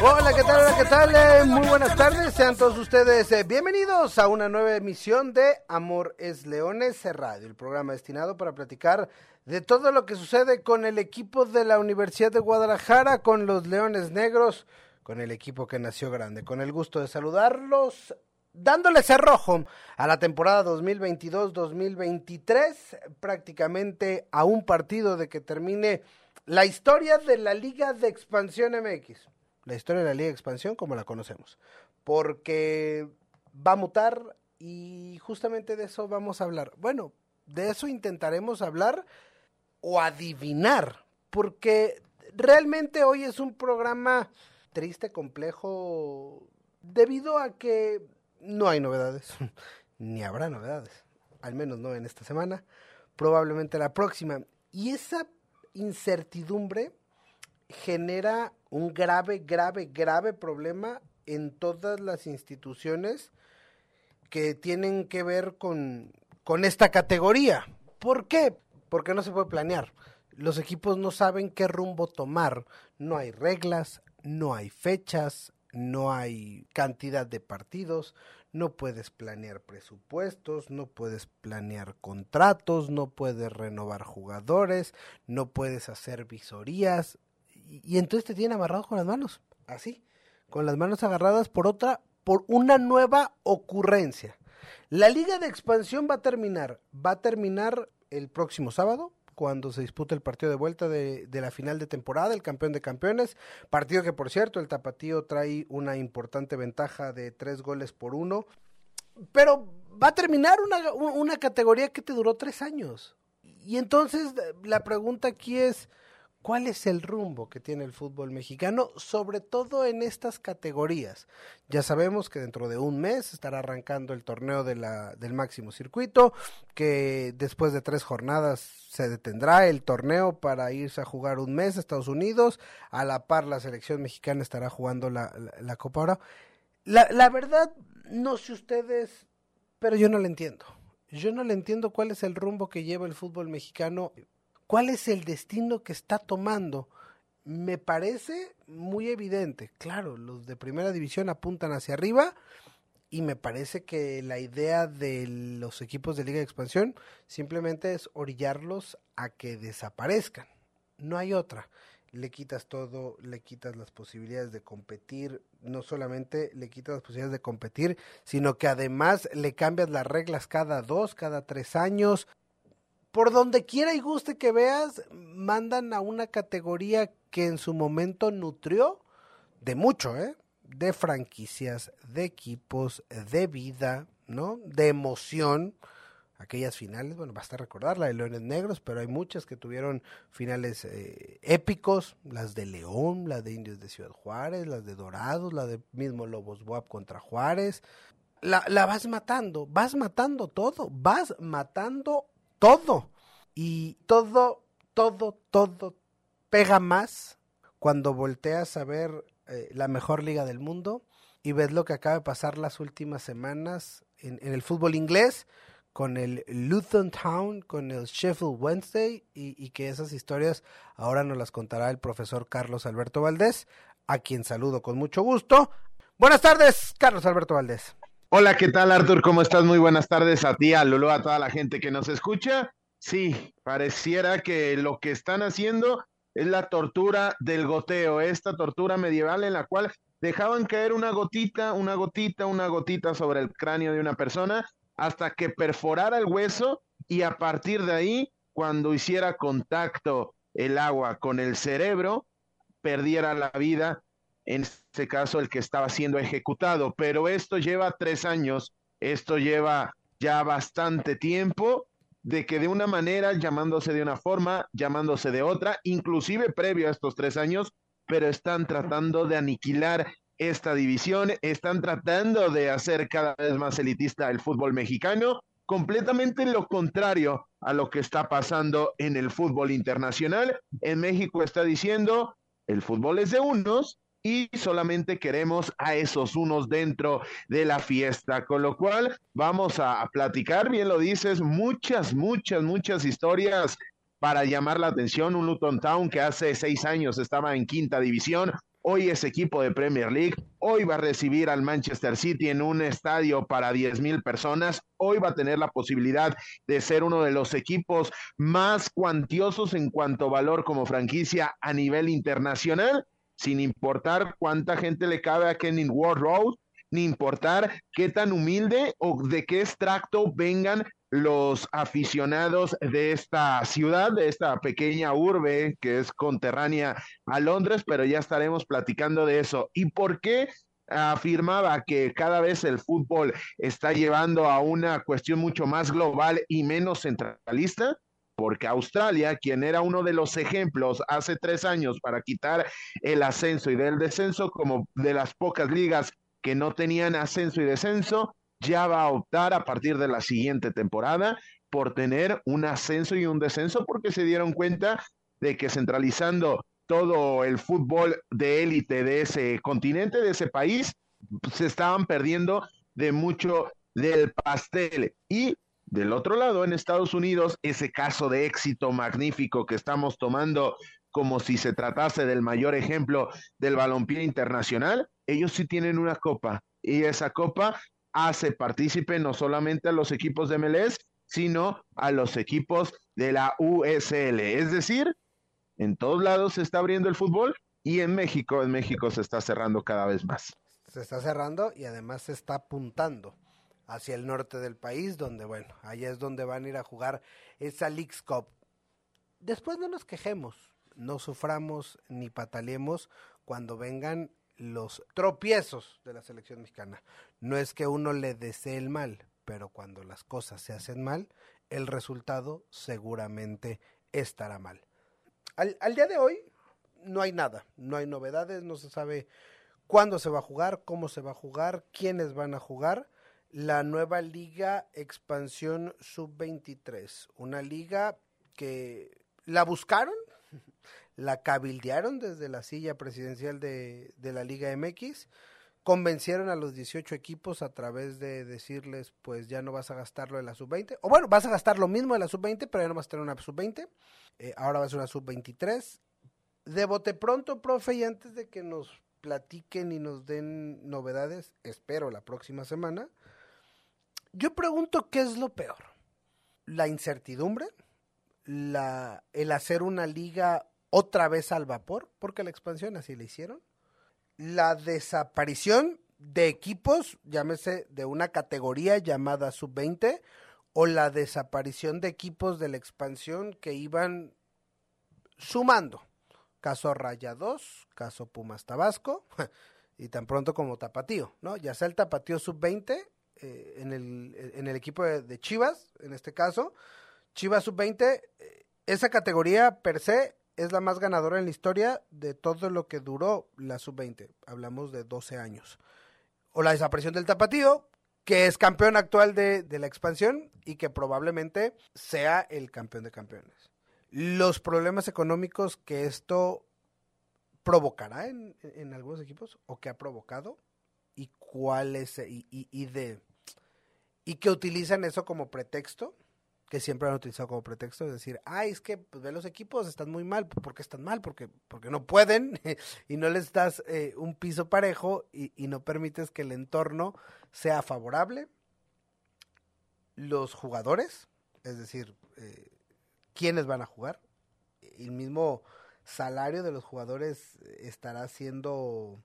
Hola, ¿qué tal? Hola, ¿qué tal? Eh, muy buenas tardes. Sean todos ustedes eh, bienvenidos a una nueva emisión de Amor es Leones Radio, el programa destinado para platicar de todo lo que sucede con el equipo de la Universidad de Guadalajara, con los Leones Negros, con el equipo que nació grande. Con el gusto de saludarlos, dándole cerrojo a la temporada 2022-2023, prácticamente a un partido de que termine la historia de la Liga de Expansión MX la historia de la Liga de Expansión como la conocemos. Porque va a mutar y justamente de eso vamos a hablar. Bueno, de eso intentaremos hablar o adivinar, porque realmente hoy es un programa triste, complejo, debido a que no hay novedades, ni habrá novedades, al menos no en esta semana, probablemente la próxima. Y esa incertidumbre genera un grave, grave, grave problema en todas las instituciones que tienen que ver con, con esta categoría. ¿Por qué? Porque no se puede planear. Los equipos no saben qué rumbo tomar. No hay reglas, no hay fechas, no hay cantidad de partidos, no puedes planear presupuestos, no puedes planear contratos, no puedes renovar jugadores, no puedes hacer visorías, y, entonces te tienen amarrado con las manos, así, con las manos agarradas por otra, por una nueva ocurrencia. La liga de expansión va a terminar, va a terminar el próximo sábado, cuando se dispute el partido de vuelta de, de, la final de temporada, el campeón de campeones, partido que por cierto el tapatío trae una importante ventaja de tres goles por uno, pero va a terminar una, una categoría que te duró tres años. Y entonces la pregunta aquí es, cuál es el rumbo que tiene el fútbol mexicano, sobre todo en estas categorías. Ya sabemos que dentro de un mes estará arrancando el torneo de la, del máximo circuito, que después de tres jornadas se detendrá el torneo para irse a jugar un mes a Estados Unidos, a la par la selección mexicana estará jugando la, la, Copa ahora. La, la verdad, no sé ustedes, pero yo no le entiendo. Yo no le entiendo cuál es el rumbo que lleva el fútbol mexicano ¿Cuál es el destino que está tomando? Me parece muy evidente. Claro, los de primera división apuntan hacia arriba y me parece que la idea de los equipos de Liga de Expansión simplemente es orillarlos a que desaparezcan. No hay otra. Le quitas todo, le quitas las posibilidades de competir, no solamente le quitas las posibilidades de competir, sino que además le cambias las reglas cada dos, cada tres años, por donde quiera y guste que veas, mandan a una categoría que en su momento nutrió de mucho, ¿eh? De franquicias, de equipos, de vida, ¿no? De emoción. Aquellas finales, bueno, basta recordar la de Leones Negros, pero hay muchas que tuvieron finales eh, épicos, las de León, la de Indios de Ciudad Juárez, las de Dorados, la de mismo Lobos Buap contra Juárez. La, la vas matando, vas matando todo, vas matando todo. Y todo, todo, todo pega más cuando volteas a ver eh, la mejor liga del mundo y ves lo que acaba de pasar las últimas semanas en, el fútbol inglés con el Luton Town, con el Sheffield Wednesday y, y, que esas historias ahora nos las contará el profesor Carlos Alberto Valdés, a quien saludo con mucho gusto. Buenas tardes, Carlos Alberto Valdés. Hola, ¿qué tal Artur? ¿Cómo estás? Muy buenas tardes a ti, a Lolo, a toda la gente que nos escucha. Sí, pareciera que lo que están haciendo es la tortura del goteo, esta tortura medieval en la cual dejaban caer una gotita, una gotita, una gotita sobre el cráneo de una persona hasta que perforara el hueso y a partir de ahí, cuando hiciera contacto el agua con el cerebro, perdiera la vida en este caso el que estaba siendo ejecutado. Pero esto lleva tres años, esto lleva ya bastante tiempo de que de una manera, llamándose de una forma, llamándose de otra, inclusive previo a estos tres años, pero están tratando de aniquilar esta división, están tratando de hacer cada vez más elitista el fútbol mexicano completamente lo contrario a lo que está pasando en el fútbol internacional. En México está diciendo, el fútbol es de unos y solamente queremos a esos unos dentro de la fiesta, con lo cual vamos a, platicar, bien lo dices, muchas, muchas, muchas historias para llamar la atención. Un Luton Town que hace seis años estaba en quinta división, Hoy es equipo de Premier League. Hoy va a recibir al Manchester City en un estadio para 10 mil personas. Hoy va a tener la posibilidad de ser uno de los equipos más cuantiosos en cuanto a valor como franquicia a nivel internacional, sin importar cuánta gente le cabe a Kenny Ward Road, ni importar qué tan humilde o de qué extracto vengan los aficionados de esta ciudad, de esta pequeña urbe que es conterránea a Londres, pero ya estaremos platicando de eso. ¿Y por qué afirmaba que cada vez el fútbol está llevando a una cuestión mucho más global y menos centralista? Porque Australia, quien era uno de los ejemplos hace tres años para quitar el ascenso y del descenso, como de las pocas ligas que no tenían ascenso y descenso, ya va a optar a partir de la siguiente temporada por tener un ascenso y un descenso porque se dieron cuenta de que centralizando todo el fútbol de élite de ese continente, de ese país, se estaban perdiendo de mucho del pastel. Y del otro lado, en Estados Unidos, ese caso de éxito magnífico que estamos tomando como si se tratase del mayor ejemplo del balompié internacional, ellos sí tienen una copa y esa copa hace partícipe no solamente a los equipos de MLS, sino a los equipos de la USL. Es decir, en todos lados se está abriendo el fútbol y en México, en México se está cerrando cada vez más. Se está cerrando y además se está apuntando hacia el norte del país, donde, bueno, allá es donde van a ir a jugar esa Leagues Cup. Después no nos quejemos, no suframos ni pataleemos cuando vengan los tropiezos de la selección mexicana. No es que uno le desee el mal, pero cuando las cosas se hacen mal, el resultado seguramente estará mal. Al, día de hoy no hay nada, no hay novedades, no se sabe cuándo se va a jugar, cómo se va a jugar, quiénes van a jugar. La nueva liga expansión sub-23, una liga que la buscaron, la cabildearon desde la silla presidencial de, la Liga MX, convencieron a los 18 equipos a través de decirles, pues ya no vas a gastarlo en la sub-20, o bueno, vas a gastar lo mismo en la sub-20, pero ya no vas a tener una sub-20, eh, ahora va a una sub-23. De bote pronto, profe, y antes de que nos platiquen y nos den novedades, espero la próxima semana, yo pregunto qué es lo peor, la incertidumbre, la, el hacer una liga otra vez al vapor, porque la expansión así la hicieron. La desaparición de equipos, llámese de una categoría llamada sub-20, o la desaparición de equipos de la expansión que iban sumando. Caso Raya 2, caso Pumas Tabasco, y tan pronto como Tapatío, ¿no? Ya sea el Tapatío sub-20 eh, en, el, en el equipo de, Chivas, en este caso, Chivas sub-20, eh, esa categoría per se es la más ganadora en la historia de todo lo que duró la sub-20. Hablamos de 12 años. O la desaparición del Tapatío, que es campeón actual de, la expansión y que probablemente sea el campeón de campeones. Los problemas económicos que esto provocará en, algunos equipos o que ha provocado y cuáles y, y, de y que utilizan eso como pretexto que siempre han utilizado como pretexto de decir, ay, es que pues, ve los equipos están muy mal, ¿por qué están mal? Porque, porque no pueden y no les das eh, un piso parejo y, no permites que el entorno sea favorable. Los jugadores, es decir, eh, ¿quiénes van a jugar? El mismo salario de los jugadores estará siendo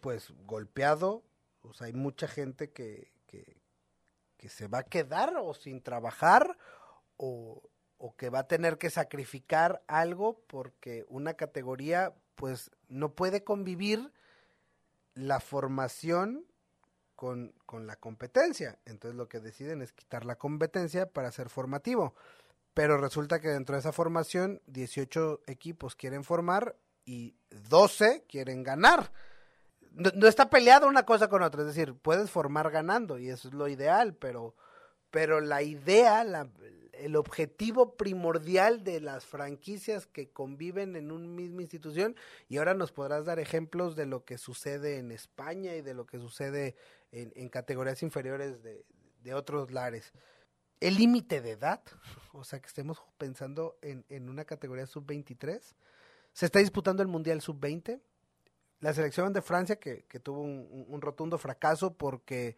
pues golpeado, o sea, hay mucha gente que se va a quedar o sin trabajar o, que va a tener que sacrificar algo porque una categoría pues no puede convivir la formación con, con, la competencia. Entonces lo que deciden es quitar la competencia para ser formativo. Pero resulta que dentro de esa formación 18 equipos quieren formar y 12 quieren ganar no, está peleado una cosa con otra, es decir, puedes formar ganando y eso es lo ideal, pero, pero la idea, la, el objetivo primordial de las franquicias que conviven en una misma institución y ahora nos podrás dar ejemplos de lo que sucede en España y de lo que sucede en, categorías inferiores de, de, otros lares. El límite de edad, o sea que estemos pensando en, en una categoría sub-23, se está disputando el Mundial sub-20, la selección de Francia que, que tuvo un, un rotundo fracaso porque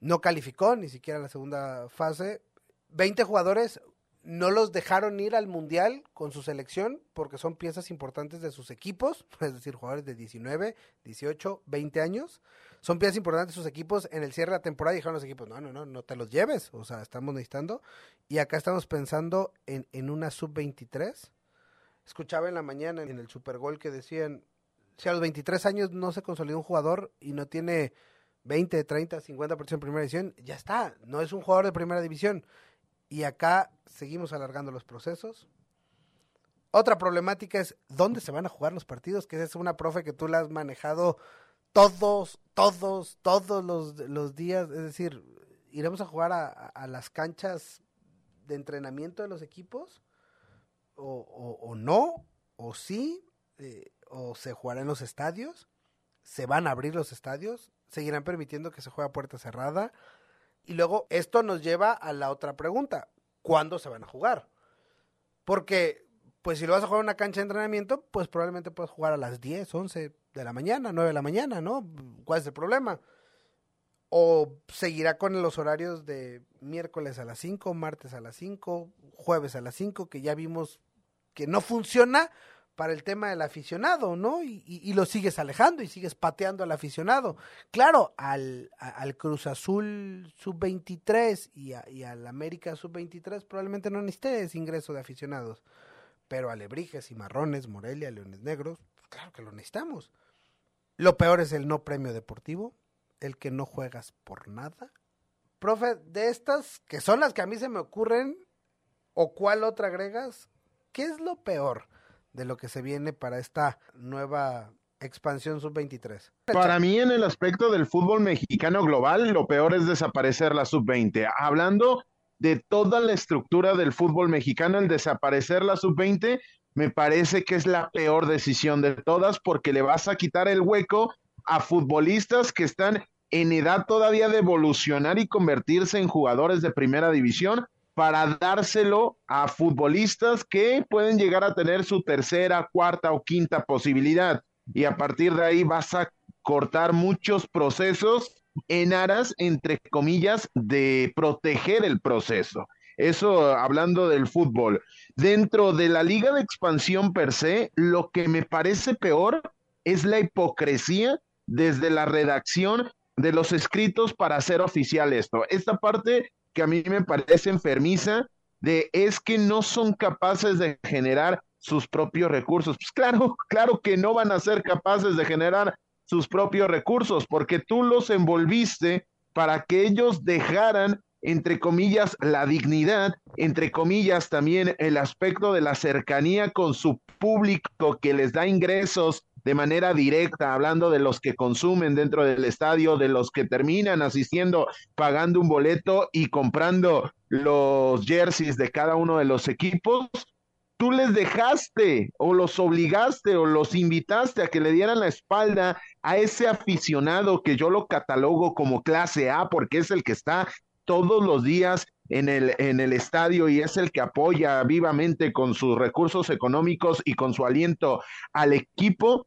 no calificó ni siquiera la segunda fase, 20 jugadores no los dejaron ir al Mundial con su selección porque son piezas importantes de sus equipos, es decir, jugadores de 19, 18, 20 años. Son piezas importantes de sus equipos en el cierre de la temporada dijeron los equipos, no, no, no, no te los lleves, o sea, estamos necesitando. Y acá estamos pensando en, en una sub-23. Escuchaba en la mañana en el Super Gol que decían, si a los 23 años no se consolidó un jugador y no tiene 20, 30, 50% en primera división, ya está, no es un jugador de primera división y acá seguimos alargando los procesos. Otra problemática es dónde se van a jugar los partidos, que es una profe que tú la has manejado todos, todos, todos los, días. Es decir, iremos a jugar a, las canchas de entrenamiento de los equipos, o, no, o sí, eh, o se jugará en los estadios, se van a abrir los estadios, seguirán permitiendo que se juegue a puerta cerrada, y luego esto nos lleva a la otra pregunta, ¿cuándo se van a jugar? Porque, pues si lo vas a jugar en una cancha de entrenamiento, pues probablemente puedes jugar a las 10, 11 de la mañana, 9 de la mañana, ¿no? ¿Cuál es el problema? O seguirá con los horarios de miércoles a las 5, martes a las 5, jueves a las 5, que ya vimos que no funciona para el tema del aficionado, ¿no? Y, lo sigues alejando y sigues pateando al aficionado. Claro, al, al Cruz Azul sub-23 y, y, al América sub-23 probablemente no necesites ingreso de aficionados, pero a Lebrijes y Marrones, Morelia, Leones Negros, claro que lo necesitamos. Lo peor es el no premio deportivo, el que no juegas por nada. Profe, de estas, que son las que a mí se me ocurren, ¿o cuál otra agregas? ¿Qué es lo peor? De lo que se viene para esta nueva expansión sub-23? Para mí, en el aspecto del fútbol mexicano global, lo peor es desaparecer la sub-20. Hablando de toda la estructura del fútbol mexicano, el desaparecer la sub-20 me parece que es la peor decisión de todas porque le vas a quitar el hueco a futbolistas que están en edad todavía de evolucionar y convertirse en jugadores de primera división para dárselo a futbolistas que pueden llegar a tener su tercera, cuarta o quinta posibilidad. Y a partir de ahí vas a cortar muchos procesos en aras, entre comillas, de proteger el proceso. Eso hablando del fútbol. Dentro de la liga de expansión per se, lo que me parece peor es la hipocresía desde la redacción de los escritos para hacer oficial esto. Esta parte que a mí me parece enfermiza de es que no son capaces de generar sus propios recursos. Pues claro, claro que no van a ser capaces de generar sus propios recursos porque tú los envolviste para que ellos dejaran entre comillas, la dignidad, entre comillas, también el aspecto de la cercanía con su público que les da ingresos de manera directa, hablando de los que consumen dentro del estadio, de los que terminan asistiendo, pagando un boleto y comprando los jerseys de cada uno de los equipos, tú les dejaste o los obligaste o los invitaste a que le dieran la espalda a ese aficionado que yo lo catalogo como clase A porque es el que está todos los días en el, en el estadio y es el que apoya vivamente con sus recursos económicos y con su aliento al equipo,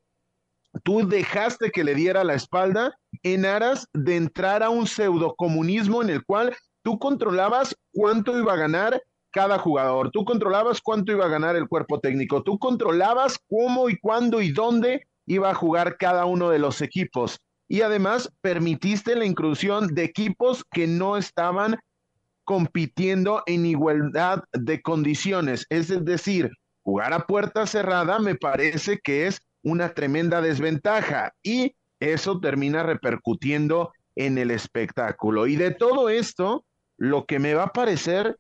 tú dejaste que le diera la espalda en aras de entrar a un pseudocomunismo en el cual tú controlabas cuánto iba a ganar cada jugador, tú controlabas cuánto iba a ganar el cuerpo técnico, tú controlabas cómo y cuándo y dónde iba a jugar cada uno de los equipos. Y además permitiste la inclusión de equipos que no estaban compitiendo en igualdad de condiciones. Es decir, jugar a puerta cerrada me parece que es una tremenda desventaja y eso termina repercutiendo en el espectáculo. Y de todo esto, lo que me va a parecer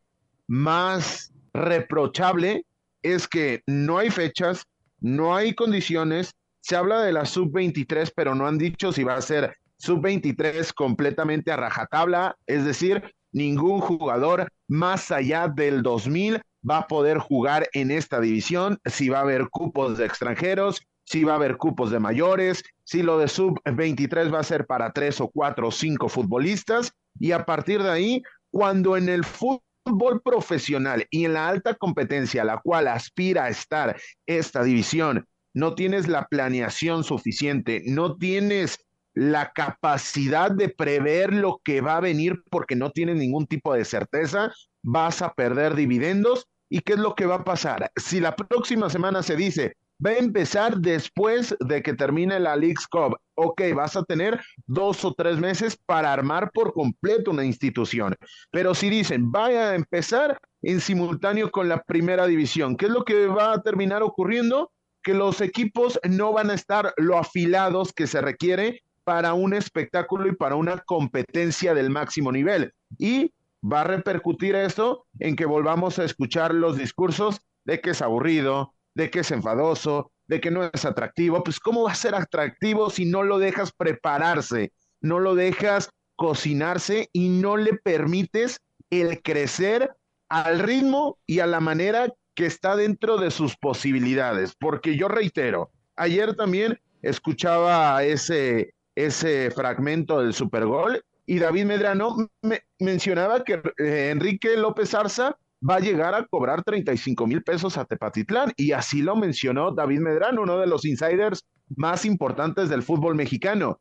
más reprochable es que no hay fechas, no hay condiciones, se habla de la sub-23, pero no han dicho si va a ser sub-23 completamente a rajatabla, es decir, ningún jugador más allá del 2000 va a poder jugar en esta división, si va a haber cupos de extranjeros, si va a haber cupos de mayores, si lo de sub 23 va a ser para tres o cuatro o cinco futbolistas, y a partir de ahí, cuando en el fútbol profesional y en la alta competencia a la cual aspira a estar esta división, no tienes la planeación suficiente, no tienes la capacidad de prever lo que va a venir porque no tienes ningún tipo de certeza, vas a perder dividendos. ¿Y qué es lo que va a pasar? Si la próxima semana se dice, va a empezar después de que termine la League's Cup. Ok, vas a tener dos o tres meses para armar por completo una institución. Pero si dicen, vaya a empezar en simultáneo con la primera división, ¿qué es lo que va a terminar ocurriendo? Que los equipos no van a estar lo afilados que se requiere para un espectáculo y para una competencia del máximo nivel. Y va a repercutir eso en que volvamos a escuchar los discursos de que es aburrido, de que es enfadoso, de que no es atractivo. Pues ¿cómo va a ser atractivo si no lo dejas prepararse, no lo dejas cocinarse y no le permites el crecer al ritmo y a la manera que está dentro de sus posibilidades? Porque yo reitero, ayer también escuchaba ese, ese fragmento del Supergol y David Medrano me mencionaba que eh, Enrique López Arza va a llegar a cobrar 35 mil pesos a Tepatitlán y así lo mencionó David Medrano, uno de los insiders más importantes del fútbol mexicano.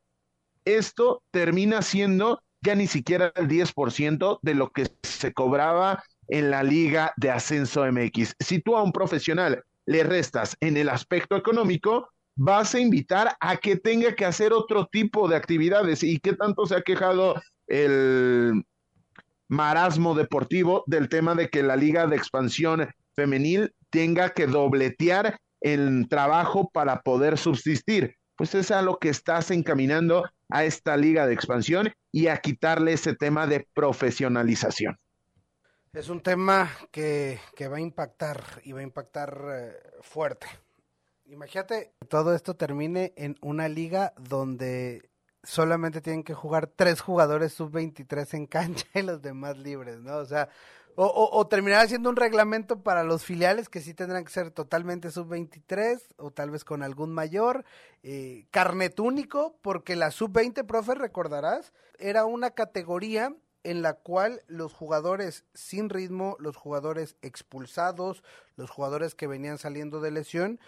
Esto termina siendo ya ni siquiera el 10% de lo que se cobraba en la liga de ascenso MX. Si tú a un profesional le restas en el aspecto económico, vas a invitar a que tenga que hacer otro tipo de actividades. ¿Y qué tanto se ha quejado el marasmo deportivo del tema de que la liga de expansión femenil tenga que dobletear el trabajo para poder subsistir? Pues es a lo que estás encaminando a esta liga de expansión y a quitarle ese tema de profesionalización. Es un tema que, que va a impactar y va a impactar eh, fuerte Imagínate, todo esto termine en una liga donde solamente tienen que jugar tres jugadores sub-23 en cancha y los demás libres, ¿no? O sea, o, o, terminar haciendo un reglamento para los filiales que sí tendrán que ser totalmente sub-23 o tal vez con algún mayor, eh, carnet único, porque la sub-20, profe, recordarás, era una categoría en la cual los jugadores sin ritmo, los jugadores expulsados, los jugadores que venían saliendo de lesión,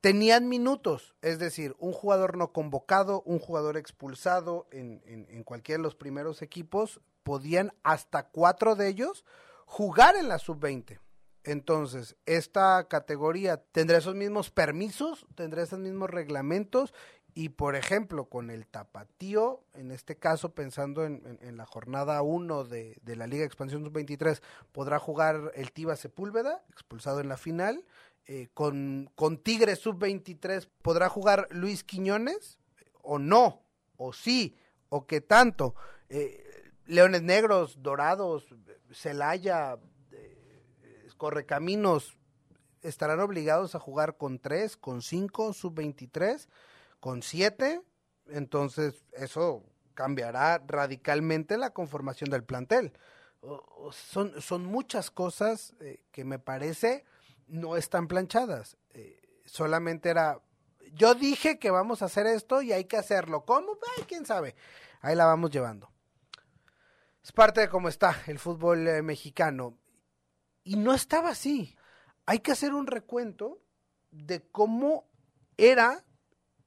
tenían minutos, es decir, un jugador no convocado, un jugador expulsado en, en, cualquiera de los primeros equipos, podían hasta cuatro de ellos jugar en la sub-20. Entonces, esta categoría tendrá esos mismos permisos, tendrá esos mismos reglamentos y, por ejemplo, con el tapatío, en este caso pensando en, en la jornada 1 de, de, la Liga Expansión Sub-23, podrá jugar el Tiva Sepúlveda, expulsado en la final, eh, con, con Tigres sub-23, ¿podrá jugar Luis Quiñones? ¿O no? ¿O sí? ¿O qué tanto? Eh, Leones Negros, Dorados, Celaya, eh, Correcaminos, ¿estarán obligados a jugar con tres, con cinco, sub-23, con siete? Entonces, eso cambiará radicalmente la conformación del plantel. son, son muchas cosas que me parece no están planchadas. Eh, solamente era, yo dije que vamos a hacer esto y hay que hacerlo. ¿Cómo? Quién sabe. Ahí la vamos llevando. Es parte de cómo está el fútbol eh, mexicano. Y no estaba así. Hay que hacer un recuento de cómo era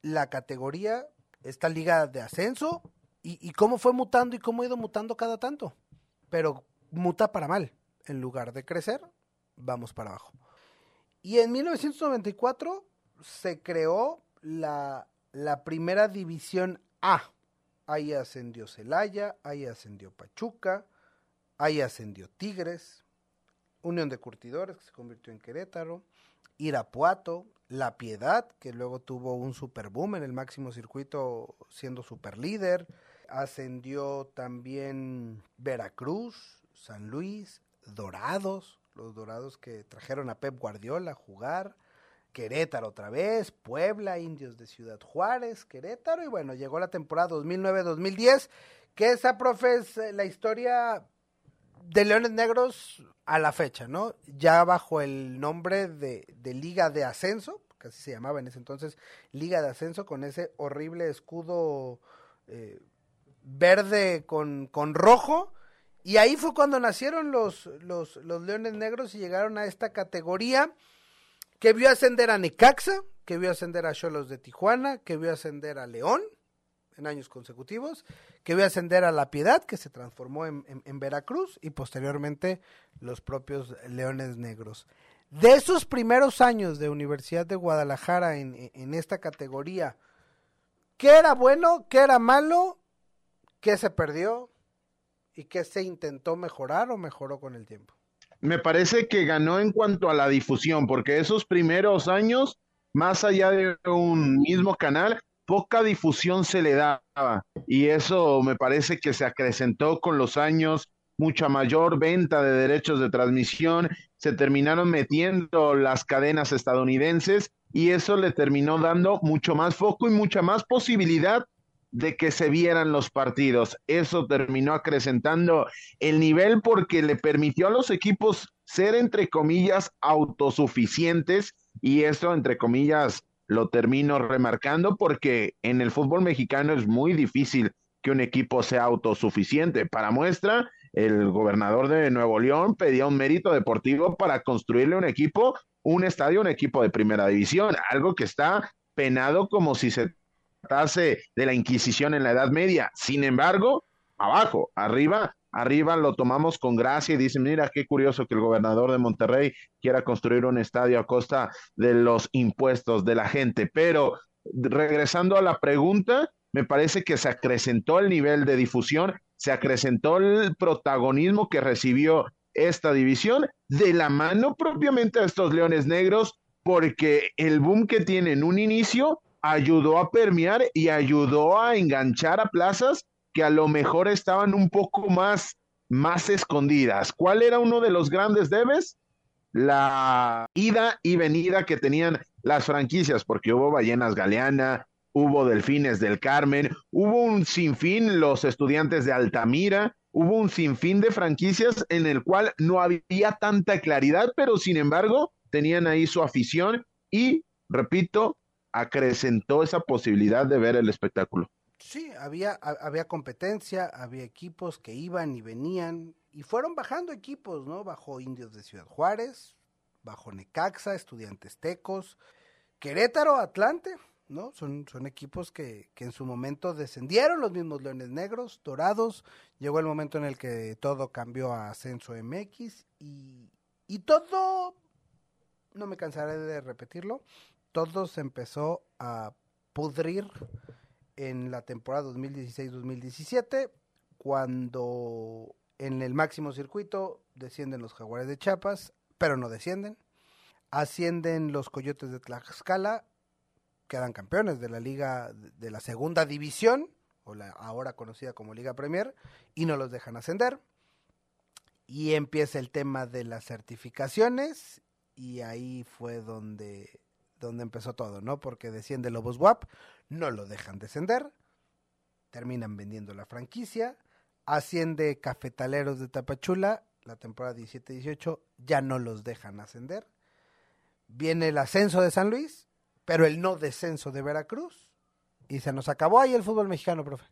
la categoría, esta liga de ascenso, y, y cómo fue mutando y cómo ha ido mutando cada tanto. Pero muta para mal. En lugar de crecer, vamos para abajo. Y en 1994 se creó la, la primera división A. Ahí ascendió Celaya, ahí ascendió Pachuca, ahí ascendió Tigres, Unión de Curtidores, que se convirtió en Querétaro, Irapuato, La Piedad, que luego tuvo un super boom en el máximo circuito siendo super líder, ascendió también Veracruz, San Luis, Dorados, los Dorados que trajeron a Pep Guardiola a jugar, Querétaro otra vez, Puebla, Indios de Ciudad Juárez, Querétaro, y bueno, llegó la temporada 2009-2010, que esa, profe, es eh, la historia de Leones Negros a la fecha, ¿no? Ya bajo el nombre de, de Liga de Ascenso, que así se llamaba en ese entonces, Liga de Ascenso, con ese horrible escudo eh, verde con, con rojo. Y ahí fue cuando nacieron los, los, los Leones Negros y llegaron a esta categoría que vio ascender a Necaxa, que vio ascender a Cholos de Tijuana, que vio ascender a León en años consecutivos, que vio ascender a La Piedad, que se transformó en, en, Veracruz, y posteriormente los propios Leones Negros. De esos primeros años de Universidad de Guadalajara en, en esta categoría, ¿qué era bueno, qué era malo, qué se perdió y qué se intentó mejorar o mejoró con el tiempo? Me parece que ganó en cuanto a la difusión, porque esos primeros años, más allá de un mismo canal, poca difusión se le daba y eso me parece que se acrecentó con los años, mucha mayor venta de derechos de transmisión, se terminaron metiendo las cadenas estadounidenses y eso le terminó dando mucho más foco y mucha más posibilidad de que se vieran los partidos. Eso terminó acrecentando el nivel porque le permitió a los equipos ser, entre comillas, autosuficientes y eso, entre comillas, lo termino remarcando porque en el fútbol mexicano es muy difícil que un equipo sea autosuficiente. Para muestra, el gobernador de Nuevo León pedía un mérito deportivo para construirle un equipo, un estadio, un equipo de primera división, algo que está penado como si se tratase de la Inquisición en la Edad Media. Sin embargo, abajo, arriba, arriba lo tomamos con gracia y dicen, mira qué curioso que el gobernador de Monterrey quiera construir un estadio a costa de los impuestos de la gente. Pero regresando a la pregunta, me parece que se acrecentó el nivel de difusión, se acrecentó el protagonismo que recibió esta división de la mano propiamente a estos leones negros, porque el boom que tiene en un inicio ayudó a permear y ayudó a enganchar a plazas que a lo mejor estaban un poco más, más escondidas. ¿Cuál era uno de los grandes debes? La ida y venida que tenían las franquicias, porque hubo Ballenas Galeana, hubo Delfines del Carmen, hubo un sinfín los estudiantes de Altamira, hubo un sinfín de franquicias en el cual no había tanta claridad, pero sin embargo tenían ahí su afición y, repito, acrecentó esa posibilidad de ver el espectáculo. Sí, había, había competencia, había equipos que iban y venían, y fueron bajando equipos, ¿no? Bajo Indios de Ciudad Juárez, bajo Necaxa, Estudiantes Tecos, Querétaro, Atlante, ¿no? Son, son equipos que, que, en su momento descendieron, los mismos Leones Negros, Dorados, llegó el momento en el que todo cambió a Ascenso MX y, y todo, no me cansaré de repetirlo, todo se empezó a pudrir en la temporada 2016-2017, cuando en el máximo circuito descienden los Jaguares de Chiapas, pero no descienden. Ascienden los Coyotes de Tlaxcala, quedan campeones de la liga de la segunda división, o la ahora conocida como Liga Premier, y no los dejan ascender. Y empieza el tema de las certificaciones, y ahí fue donde donde empezó todo, ¿no? Porque desciende Lobos WAP, no lo dejan descender, terminan vendiendo la franquicia, asciende Cafetaleros de Tapachula, la temporada 17-18, ya no los dejan ascender, viene el ascenso de San Luis, pero el no descenso de Veracruz, y se nos acabó ahí el fútbol mexicano, profe.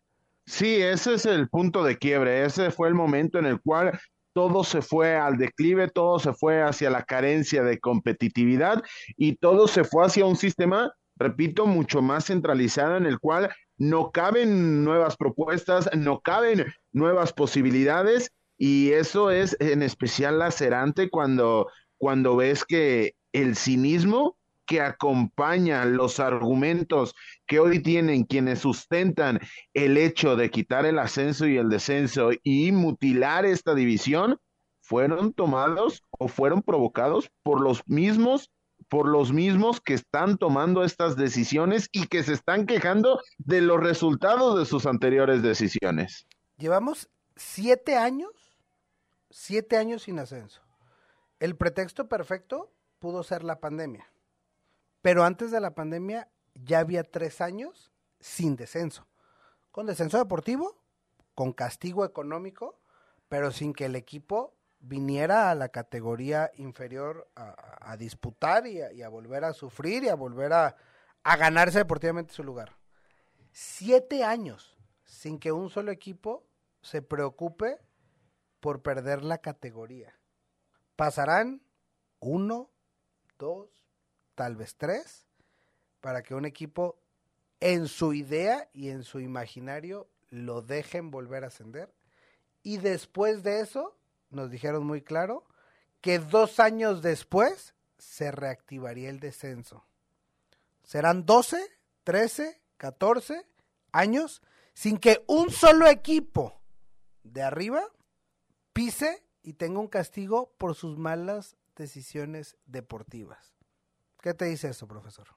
Sí, ese es el punto de quiebre, ese fue el momento en el cual todo se fue al declive, todo se fue hacia la carencia de competitividad y todo se fue hacia un sistema, repito, mucho más centralizado en el cual no caben nuevas propuestas, no caben nuevas posibilidades y eso es en especial lacerante cuando, cuando ves que el cinismo que acompaña los argumentos que hoy tienen quienes sustentan el hecho de quitar el ascenso y el descenso y mutilar esta división fueron tomados o fueron provocados por los mismos por los mismos que están tomando estas decisiones y que se están quejando de los resultados de sus anteriores decisiones. Llevamos siete años, siete años sin ascenso. El pretexto perfecto pudo ser la pandemia. Pero antes de la pandemia ya había tres años sin descenso. Con descenso deportivo, con castigo económico, pero sin que el equipo viniera a la categoría inferior a, disputar y a, volver a sufrir y a volver a, a ganarse deportivamente su lugar. Siete años sin que un solo equipo se preocupe por perder la categoría. Pasarán uno, dos, tal vez tres, para que un equipo en su idea y en su imaginario lo dejen volver a ascender. Y después de eso, nos dijeron muy claro que dos años después se reactivaría el descenso. Serán 12, 13, 14 años sin que un solo equipo de arriba pise y tenga un castigo por sus malas decisiones deportivas. ¿Qué te dice eso, profesor?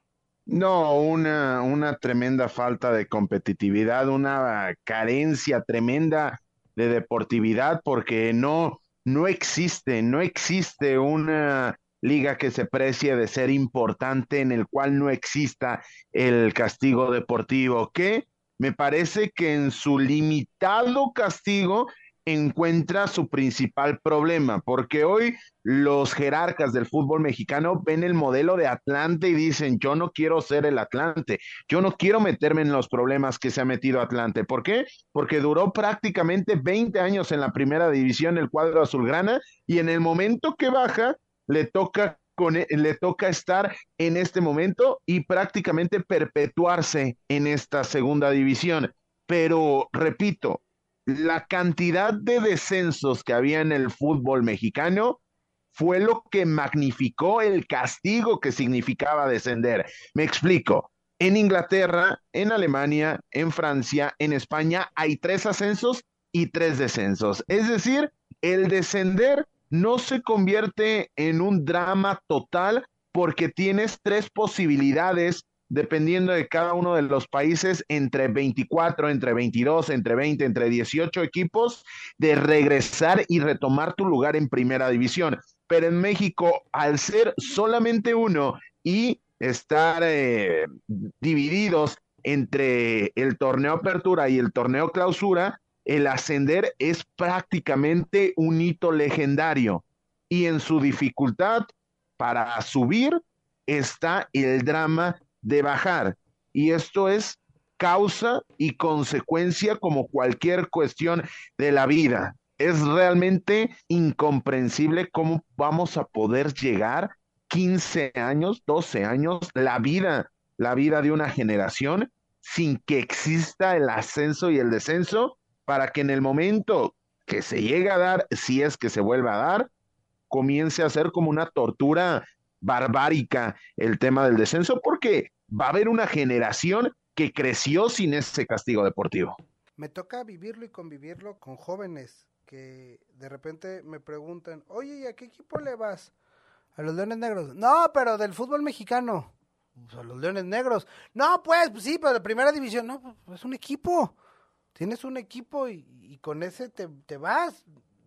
No, una, una tremenda falta de competitividad, una carencia tremenda de deportividad, porque no, no existe, no existe una liga que se precie de ser importante en el cual no exista el castigo deportivo, que me parece que en su limitado castigo encuentra su principal problema, porque hoy los jerarcas del fútbol mexicano ven el modelo de Atlante y dicen, yo no quiero ser el Atlante, yo no quiero meterme en los problemas que se ha metido Atlante. ¿Por qué? Porque duró prácticamente 20 años en la primera división el cuadro azulgrana y en el momento que baja le toca con, e, le toca estar en este momento y prácticamente perpetuarse en esta segunda división. Pero repito, la cantidad de descensos que había en el fútbol mexicano fue lo que magnificó el castigo que significaba descender. Me explico. En Inglaterra, en Alemania, en Francia, en España hay tres ascensos y tres descensos. Es decir, el descender no se convierte en un drama total porque tienes tres posibilidades dependiendo de cada uno de los países, entre 24, entre 22, entre 20, entre 18 equipos, de regresar y retomar tu lugar en primera división. Pero en México, al ser solamente uno y estar eh, divididos entre el torneo apertura y el torneo clausura, el ascender es prácticamente un hito legendario. Y en su dificultad para subir está el drama de bajar. Y esto es causa y consecuencia como cualquier cuestión de la vida. Es realmente incomprensible cómo vamos a poder llegar 15 años, 12 años, la vida, la vida de una generación sin que exista el ascenso y el descenso para que en el momento que se llegue a dar, si es que se vuelva a dar, comience a ser como una tortura barbárica el tema del descenso, porque va a haber una generación que creció sin ese castigo deportivo. Me toca vivirlo y convivirlo con jóvenes que de repente me preguntan, oye, ¿y a qué equipo le vas? A los Leones Negros. No, pero del fútbol mexicano. Pues, a los Leones Negros. No, pues, pues sí, pero de primera división. No, pues es un equipo. Tienes un equipo y, con ese te, te vas.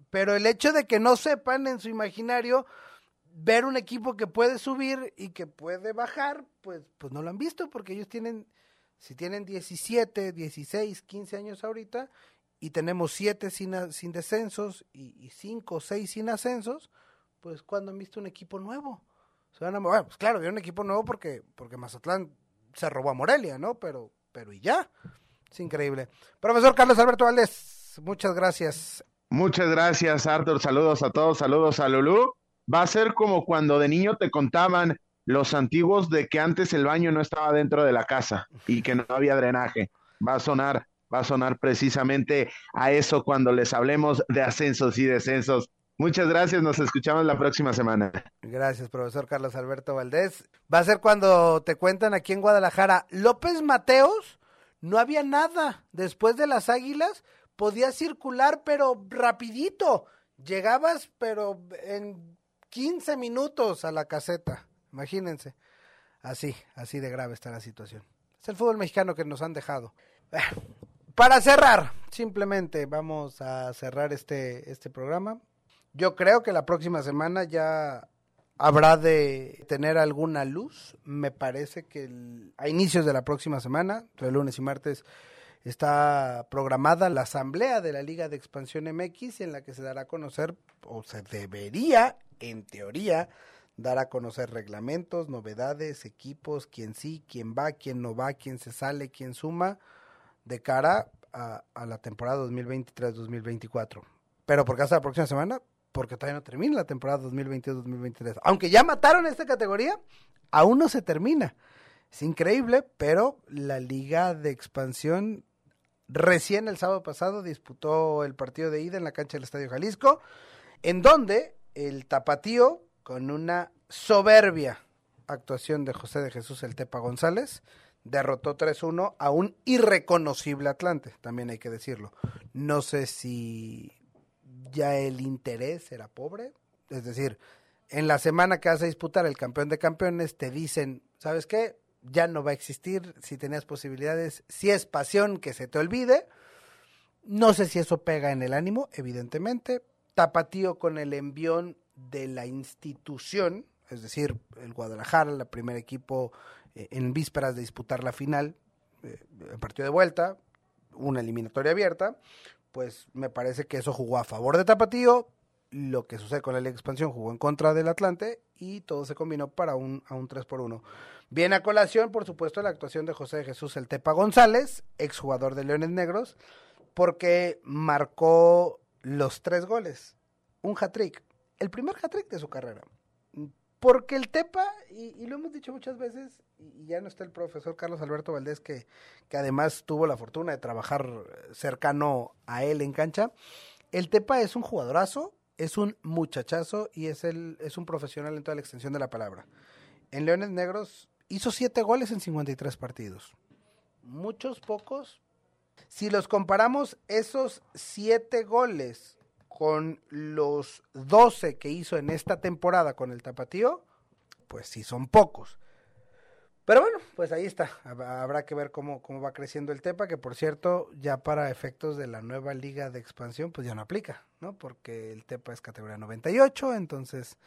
Pero el hecho de que no sepan en su imaginario ver un equipo que puede subir y que puede bajar, pues, pues no lo han visto porque ellos tienen, si tienen 17, 16, 15 años ahorita y tenemos 7 sin, sin descensos y 5 o 6 sin ascensos, pues cuando han visto un equipo nuevo. Se van a, pues claro, vieron un equipo nuevo porque, porque Mazatlán se robó a Morelia, ¿no? Pero, pero y ya. Es increíble. Profesor Carlos Alberto Valdés, muchas gracias. Muchas gracias, Arthur. Saludos a todos, saludos a Lulú va a ser como cuando de niño te contaban los antiguos de que antes el baño no estaba dentro de la casa y que no había drenaje. Va a sonar, va a sonar precisamente a eso cuando les hablemos de ascensos y descensos. Muchas gracias, nos escuchamos la próxima semana. Gracias, profesor Carlos Alberto Valdés. Va a ser cuando te cuentan aquí en Guadalajara, López Mateos, no había nada. Después de las águilas, podía circular, pero rapidito. Llegabas, pero en 15 minutos a la caseta. Imagínense. Así, así de grave está la situación. Es el fútbol mexicano que nos han dejado. Para cerrar, simplemente vamos a cerrar este, este programa. Yo creo que la próxima semana ya habrá de tener alguna luz. Me parece que a inicios de la próxima semana, entre lunes y martes, está programada la asamblea de la Liga de Expansión MX en la que se dará a conocer, o se debería, en teoría, dar a conocer reglamentos, novedades, equipos, quién sí, quién va, quién no va, quién se sale, quién suma, de cara a, la temporada 2023-2024. Pero por hasta la próxima semana, porque todavía no termina la temporada 2022-2023. Aunque ya mataron esta categoría, aún no se termina. Es increíble, pero la liga de expansión recién el sábado pasado disputó el partido de ida en la cancha del Estadio Jalisco, en donde el tapatío, con una soberbia actuación de José de Jesús El Tepa González, derrotó 3-1 a un irreconocible Atlante, también hay que decirlo. No sé si ya el interés era pobre, es decir, en la semana que vas a disputar el campeón de campeones te dicen, ¿sabes qué? Ya no va a existir, si tenías posibilidades, si es pasión que se te olvide. No sé si eso pega en el ánimo, evidentemente. Tapatío con el envión de la institución, es decir, el Guadalajara, el primer equipo eh, en vísperas de disputar la final, eh, el partido de vuelta, una eliminatoria abierta, pues me parece que eso jugó a favor de Tapatío, lo que sucede con la Liga Expansión jugó en contra del Atlante y todo se combinó para un, a un 3 por 1. Viene a colación, por supuesto, la actuación de José Jesús El Tepa González, exjugador de Leones Negros, porque marcó los tres goles, un hat-trick, el primer hat-trick de su carrera. Porque el Tepa, y, lo hemos dicho muchas veces, y ya no está el profesor Carlos Alberto Valdés, que, que además tuvo la fortuna de trabajar cercano a él en cancha, el Tepa es un jugadorazo, es un muchachazo y es, el, es un profesional en toda la extensión de la palabra. En Leones Negros hizo siete goles en 53 partidos. Muchos, pocos. Si los comparamos esos siete goles con los 12 que hizo en esta temporada con el Tapatío, pues sí son pocos. Pero bueno, pues ahí está. Habrá que ver cómo, cómo va creciendo el Tepa, que por cierto, ya para efectos de la nueva liga de expansión, pues ya no aplica, ¿no? Porque el Tepa es categoría 98, entonces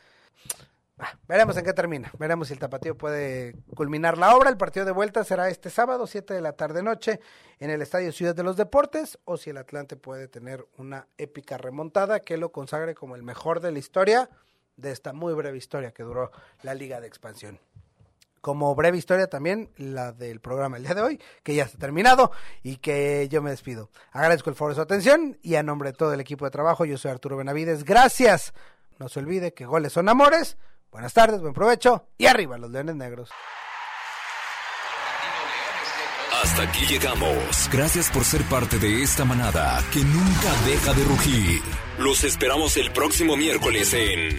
ah, veremos en qué termina. Veremos si el Tapatío puede culminar la obra. El partido de vuelta será este sábado, 7 de la tarde noche, en el Estadio Ciudad de los Deportes, o si el Atlante puede tener una épica remontada que lo consagre como el mejor de la historia, de esta muy breve historia que duró la liga de expansión como breve historia también la del programa el día de hoy, que ya está terminado y que yo me despido. Agradezco el favor de su atención y a nombre de todo el equipo de trabajo, yo soy Arturo Benavides. Gracias. No se olvide que goles son amores. Buenas tardes, buen provecho y arriba los Leones Negros. Hasta aquí llegamos. Gracias por ser parte de esta manada que nunca deja de rugir. Los esperamos el próximo miércoles en